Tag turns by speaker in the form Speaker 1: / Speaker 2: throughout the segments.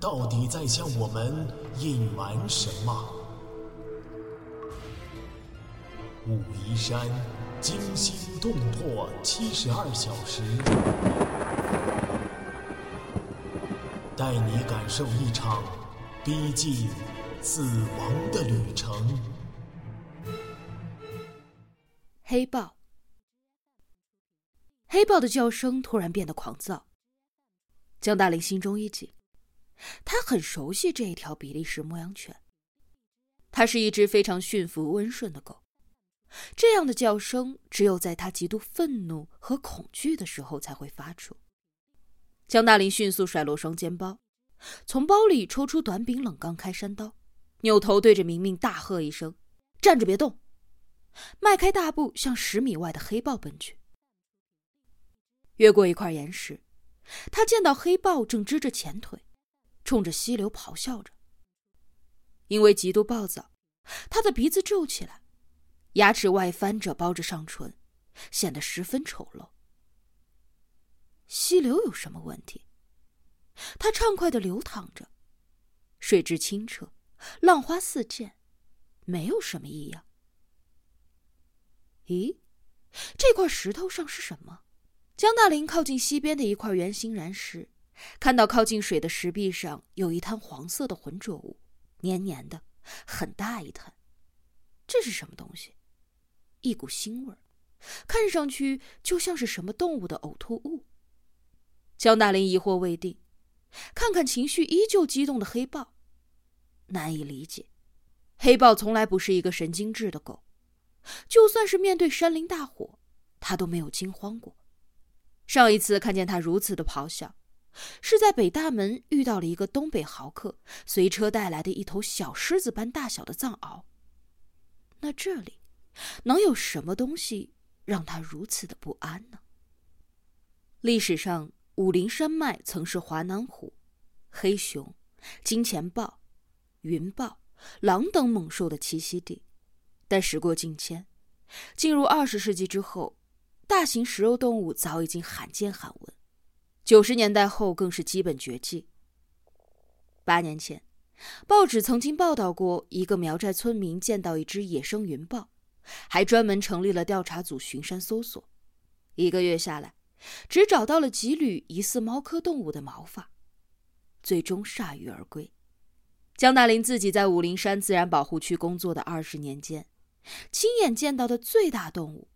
Speaker 1: 到底在向我们隐瞒什么？武夷山惊心动魄七十二小时，带你感受一场逼近死亡的旅程。
Speaker 2: 黑豹，黑豹的叫声突然变得狂躁。江大林心中一紧，他很熟悉这一条比利时牧羊犬。它是一只非常驯服、温顺的狗。这样的叫声只有在他极度愤怒和恐惧的时候才会发出。江大林迅速甩落双肩包，从包里抽出短柄冷钢开山刀，扭头对着明明大喝一声：“站着别动！”迈开大步向十米外的黑豹奔去。越过一块岩石，他见到黑豹正支着前腿，冲着溪流咆哮着。因为极度暴躁，他的鼻子皱起来。牙齿外翻着，包着上唇，显得十分丑陋。溪流有什么问题？它畅快的流淌着，水质清澈，浪花四溅，没有什么异样。咦，这块石头上是什么？江大林靠近溪边的一块圆形岩石，看到靠近水的石壁上有一滩黄色的浑浊物，黏黏的，很大一滩。这是什么东西？一股腥味儿，看上去就像是什么动物的呕吐物。江大林疑惑未定，看看情绪依旧激动的黑豹，难以理解。黑豹从来不是一个神经质的狗，就算是面对山林大火，他都没有惊慌过。上一次看见他如此的咆哮，是在北大门遇到了一个东北豪客随车带来的一头小狮子般大小的藏獒。那这里？能有什么东西让他如此的不安呢？历史上，武陵山脉曾是华南虎、黑熊、金钱豹、云豹、狼等猛兽的栖息地，但时过境迁，进入二十世纪之后，大型食肉动物早已经罕见罕闻，九十年代后更是基本绝迹。八年前，报纸曾经报道过一个苗寨村民见到一只野生云豹。还专门成立了调查组巡山搜索，一个月下来，只找到了几缕疑似猫科动物的毛发，最终铩羽而归。江大林自己在武陵山自然保护区工作的二十年间，亲眼见到的最大动物，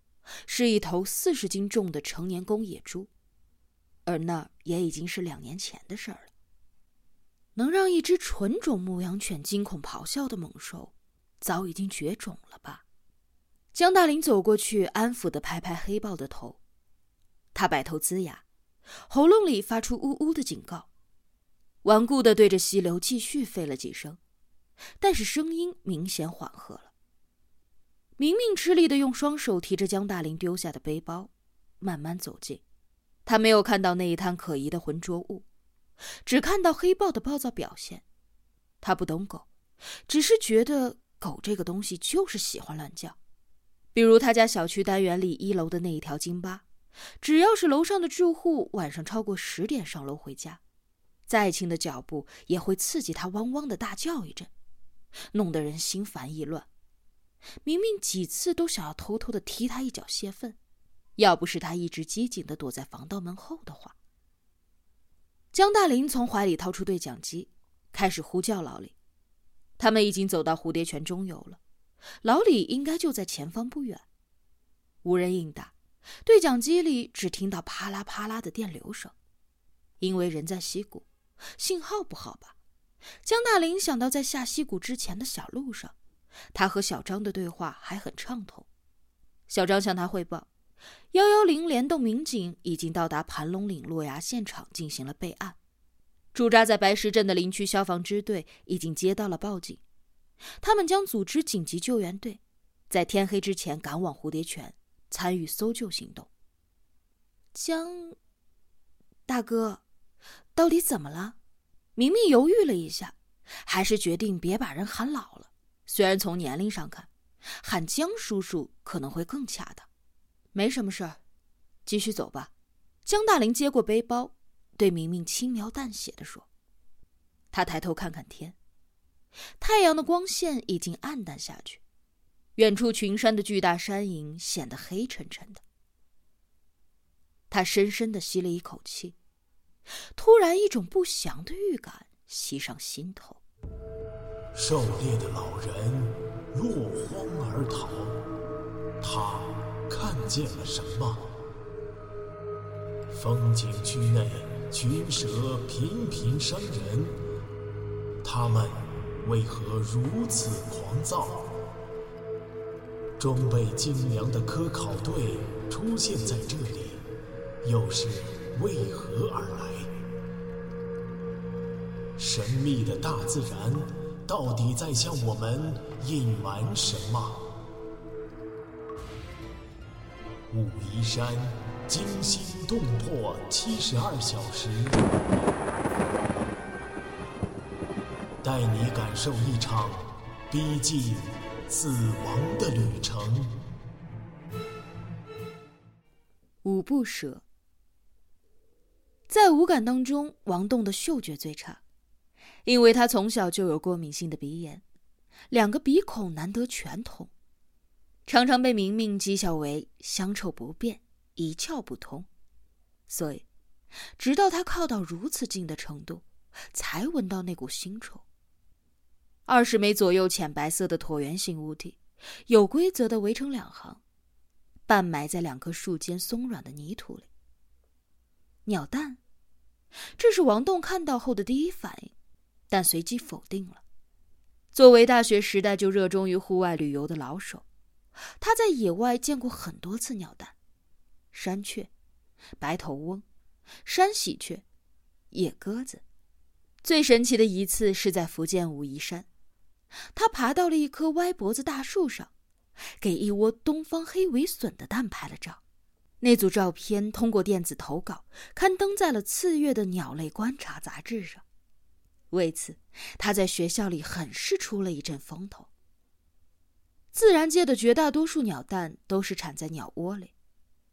Speaker 2: 是一头四十斤重的成年公野猪，而那也已经是两年前的事儿了。能让一只纯种牧羊犬惊恐咆哮的猛兽，早已经绝种了吧？江大林走过去，安抚的拍拍黑豹的头。他摆头龇牙，喉咙里发出呜呜的警告，顽固的对着溪流继续吠了几声，但是声音明显缓和了。明明吃力的用双手提着江大林丢下的背包，慢慢走近。他没有看到那一滩可疑的浑浊物，只看到黑豹的暴躁表现。他不懂狗，只是觉得狗这个东西就是喜欢乱叫。比如他家小区单元里一楼的那一条金巴，只要是楼上的住户晚上超过十点上楼回家，再轻的脚步也会刺激他汪汪的大叫一阵，弄得人心烦意乱。明明几次都想要偷偷的踢他一脚泄愤，要不是他一直机警的躲在防盗门后的话。江大林从怀里掏出对讲机，开始呼叫老李，他们已经走到蝴蝶泉中游了。老李应该就在前方不远，无人应答，对讲机里只听到啪啦啪啦的电流声。因为人在溪谷，信号不好吧？江大林想到在下溪谷之前的小路上，他和小张的对话还很畅通。小张向他汇报，幺幺零联动民警已经到达盘龙岭落崖现场进行了备案。驻扎在白石镇的林区消防支队已经接到了报警，他们将组织紧急救援队，在天黑之前赶往蝴蝶泉，参与搜救行动。江大哥，到底怎么了？明明犹豫了一下，还是决定别把人喊老了。虽然从年龄上看，喊江叔叔可能会更恰当。没什么事儿，继续走吧。江大林接过背包，对明明轻描淡写的说：“他抬头看看天，太阳的光线已经暗淡下去，远处群山的巨大山影显得黑沉沉的。”他深深的吸了一口气，突然一种不祥的预感袭上心头。
Speaker 1: 狩猎的老人落荒而逃，他看见了什么？风景区内群蛇频频伤人，它们为何如此狂躁？装备精良的科考队出现在这里，又是为何而来？神秘的大自然。到底在向我们隐瞒什么？武夷山惊心动魄七十二小时，带你感受一场逼近死亡的旅程。
Speaker 2: 五不舍，在五感当中，王栋的嗅觉最差。因为他从小就有过敏性的鼻炎，两个鼻孔难得全通，常常被明明讥笑为香臭不变、一窍不通，所以，直到他靠到如此近的程度，才闻到那股腥臭。二十枚左右浅白色的椭圆形物体，有规则的围成两行，半埋在两棵树间松软的泥土里。鸟蛋，这是王栋看到后的第一反应。但随即否定了。作为大学时代就热衷于户外旅游的老手，他在野外见过很多次鸟蛋：山雀、白头翁、山喜鹊、野鸽子。最神奇的一次是在福建武夷山，他爬到了一棵歪脖子大树上，给一窝东方黑尾隼的蛋拍了照。那组照片通过电子投稿刊登在了次月的《鸟类观察》杂志上。为此，他在学校里很是出了一阵风头。自然界的绝大多数鸟蛋都是产在鸟窝里，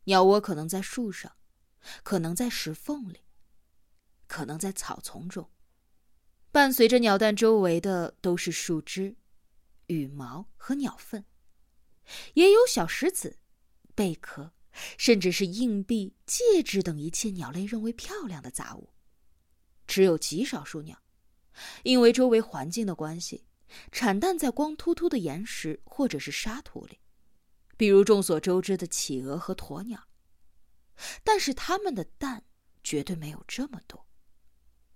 Speaker 2: 鸟窝可能在树上，可能在石缝里，可能在草丛中。伴随着鸟蛋周围的都是树枝、羽毛和鸟粪，也有小石子、贝壳，甚至是硬币、戒指等一切鸟类认为漂亮的杂物。只有极少数鸟。因为周围环境的关系，产蛋在光秃秃的岩石或者是沙土里，比如众所周知的企鹅和鸵鸟。但是它们的蛋绝对没有这么多。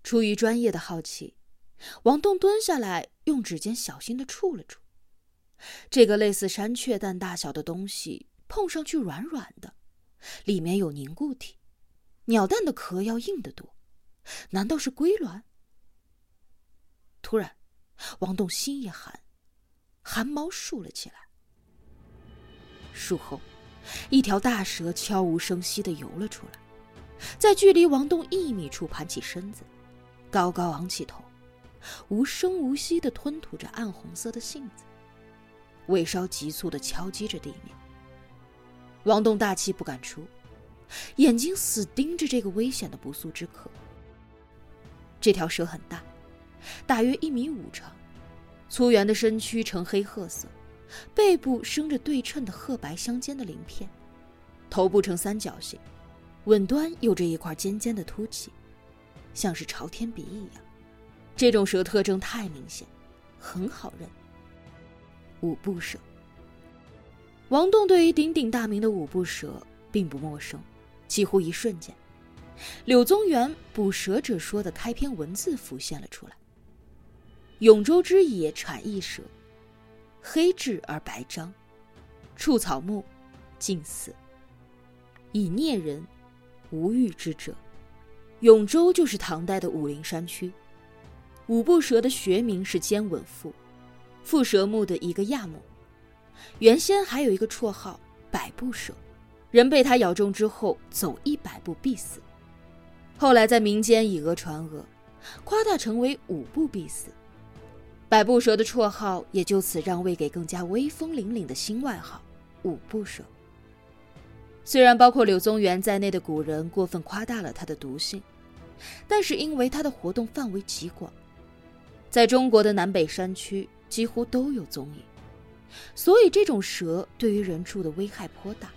Speaker 2: 出于专业的好奇，王栋蹲下来，用指尖小心的触了触，这个类似山雀蛋大小的东西，碰上去软软的，里面有凝固体。鸟蛋的壳要硬得多，难道是龟卵？突然，王栋心一寒，汗毛竖了起来。树后，一条大蛇悄无声息的游了出来，在距离王栋一米处盘起身子，高高昂起头，无声无息的吞吐着暗红色的杏子，尾梢急促的敲击着地面。王栋大气不敢出，眼睛死盯着这个危险的不速之客。这条蛇很大。大约一米五长，粗圆的身躯呈黑褐色，背部生着对称的褐白相间的鳞片，头部呈三角形，吻端有着一块尖尖的凸起，像是朝天鼻一样。这种蛇特征太明显，很好认。五步蛇。王栋对于鼎鼎大名的五步蛇并不陌生，几乎一瞬间，柳宗元《捕蛇者说》的开篇文字浮现了出来。永州之野产异蛇，黑质而白章，触草木，尽死。以孽人，无欲之者，永州就是唐代的武陵山区。五步蛇的学名是尖吻腹，腹蛇目的一个亚目。原先还有一个绰号百步蛇，人被它咬中之后走一百步必死。后来在民间以讹传讹，夸大成为五步必死。百步蛇的绰号也就此让位给更加威风凛凛的新外号五步蛇。虽然包括柳宗元在内的古人过分夸大了它的毒性，但是因为它的活动范围极广，在中国的南北山区几乎都有踪影，所以这种蛇对于人畜的危害颇大，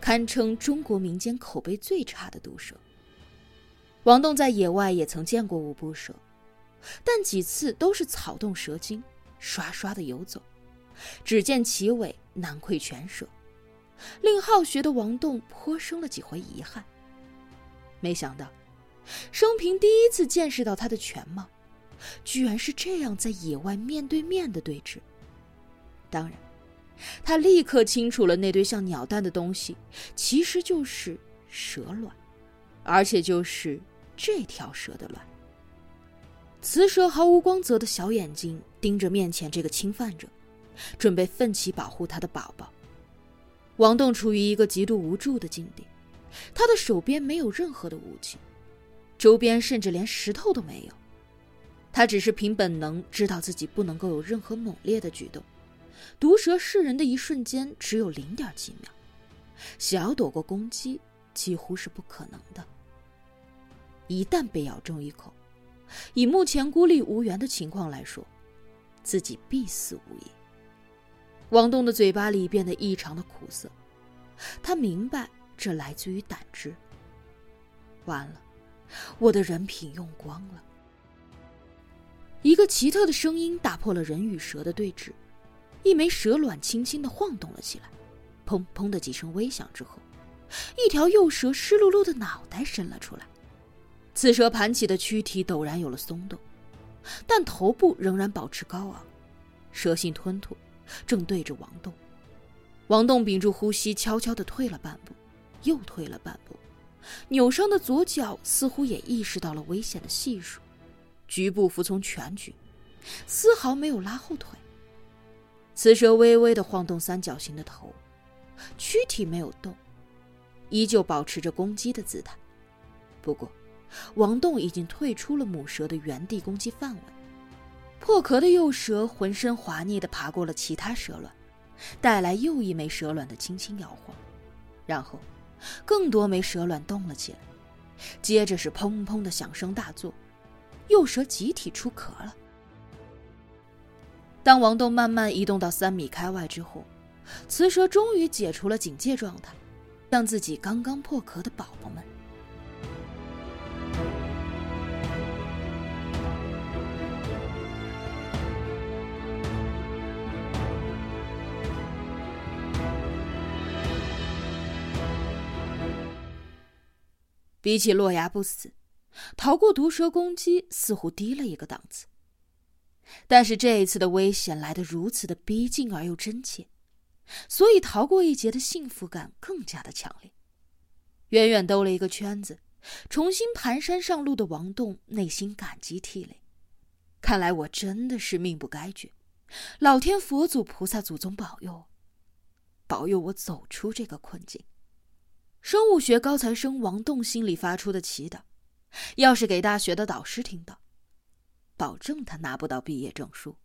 Speaker 2: 堪称中国民间口碑最差的毒蛇。王栋在野外也曾见过五步蛇，但几次都是草动蛇精，刷刷的游走，只见其尾难窥全蛇。令好学的王栋颇生了几回遗憾。没想到，生平第一次见识到他的全貌，居然是这样在野外面对面的对峙。当然，他立刻清楚了那堆像鸟蛋的东西其实就是蛇卵，而且就是这条蛇的卵。雌蛇毫无光泽的小眼睛盯着面前这个侵犯者，准备奋起保护他的宝宝。王栋处于一个极度无助的境地，他的手边没有任何的武器，周边甚至连石头都没有。他只是凭本能知道自己不能够有任何猛烈的举动。毒蛇噬人的一瞬间只有零点几秒，想要躲过攻击几乎是不可能的。一旦被咬中一口，以目前孤立无援的情况来说，自己必死无疑。王栋的嘴巴里变得异常的苦涩，他明白这来自于胆汁。完了，我的人品用光了。一个奇特的声音打破了人与蛇的对峙，一枚蛇卵轻轻的晃动了起来，砰砰的几声微响之后，一条幼蛇湿漉漉的脑袋伸了出来，此蛇盘起的躯体陡然有了松动，但头部仍然保持高昂，蛇性吞吐。正对着王栋，王栋屏住呼吸，悄悄地退了半步，又退了半步，扭伤的左脚似乎也意识到了危险的系数，局部服从全局，丝毫没有拉后腿。雌蛇微微地晃动三角形的头，躯体没有动，依旧保持着攻击的姿态。不过，王栋已经退出了母蛇的原地攻击范围。破壳的幼蛇浑身滑腻地爬过了其他蛇卵，带来又一枚蛇卵的轻轻摇晃，然后，更多枚蛇卵动了起来，接着是砰砰的响声大作，幼蛇集体出壳了。当王栋慢慢移动到三米开外之后，雌蛇终于解除了警戒状态，向自己刚刚破壳的宝宝们。比起落崖不死，逃过毒蛇攻击似乎低了一个档次。但是这一次的危险来得如此的逼近而又真切，所以逃过一劫的幸福感更加的强烈。远远兜了一个圈子，重新蹒跚上路的王栋内心感激涕泪。看来我真的是命不该绝，老天佛祖菩萨祖宗保佑，保佑我走出这个困境。生物学高材生王栋心里发出的祈祷，要是给大学的导师听到，保证他拿不到毕业证书。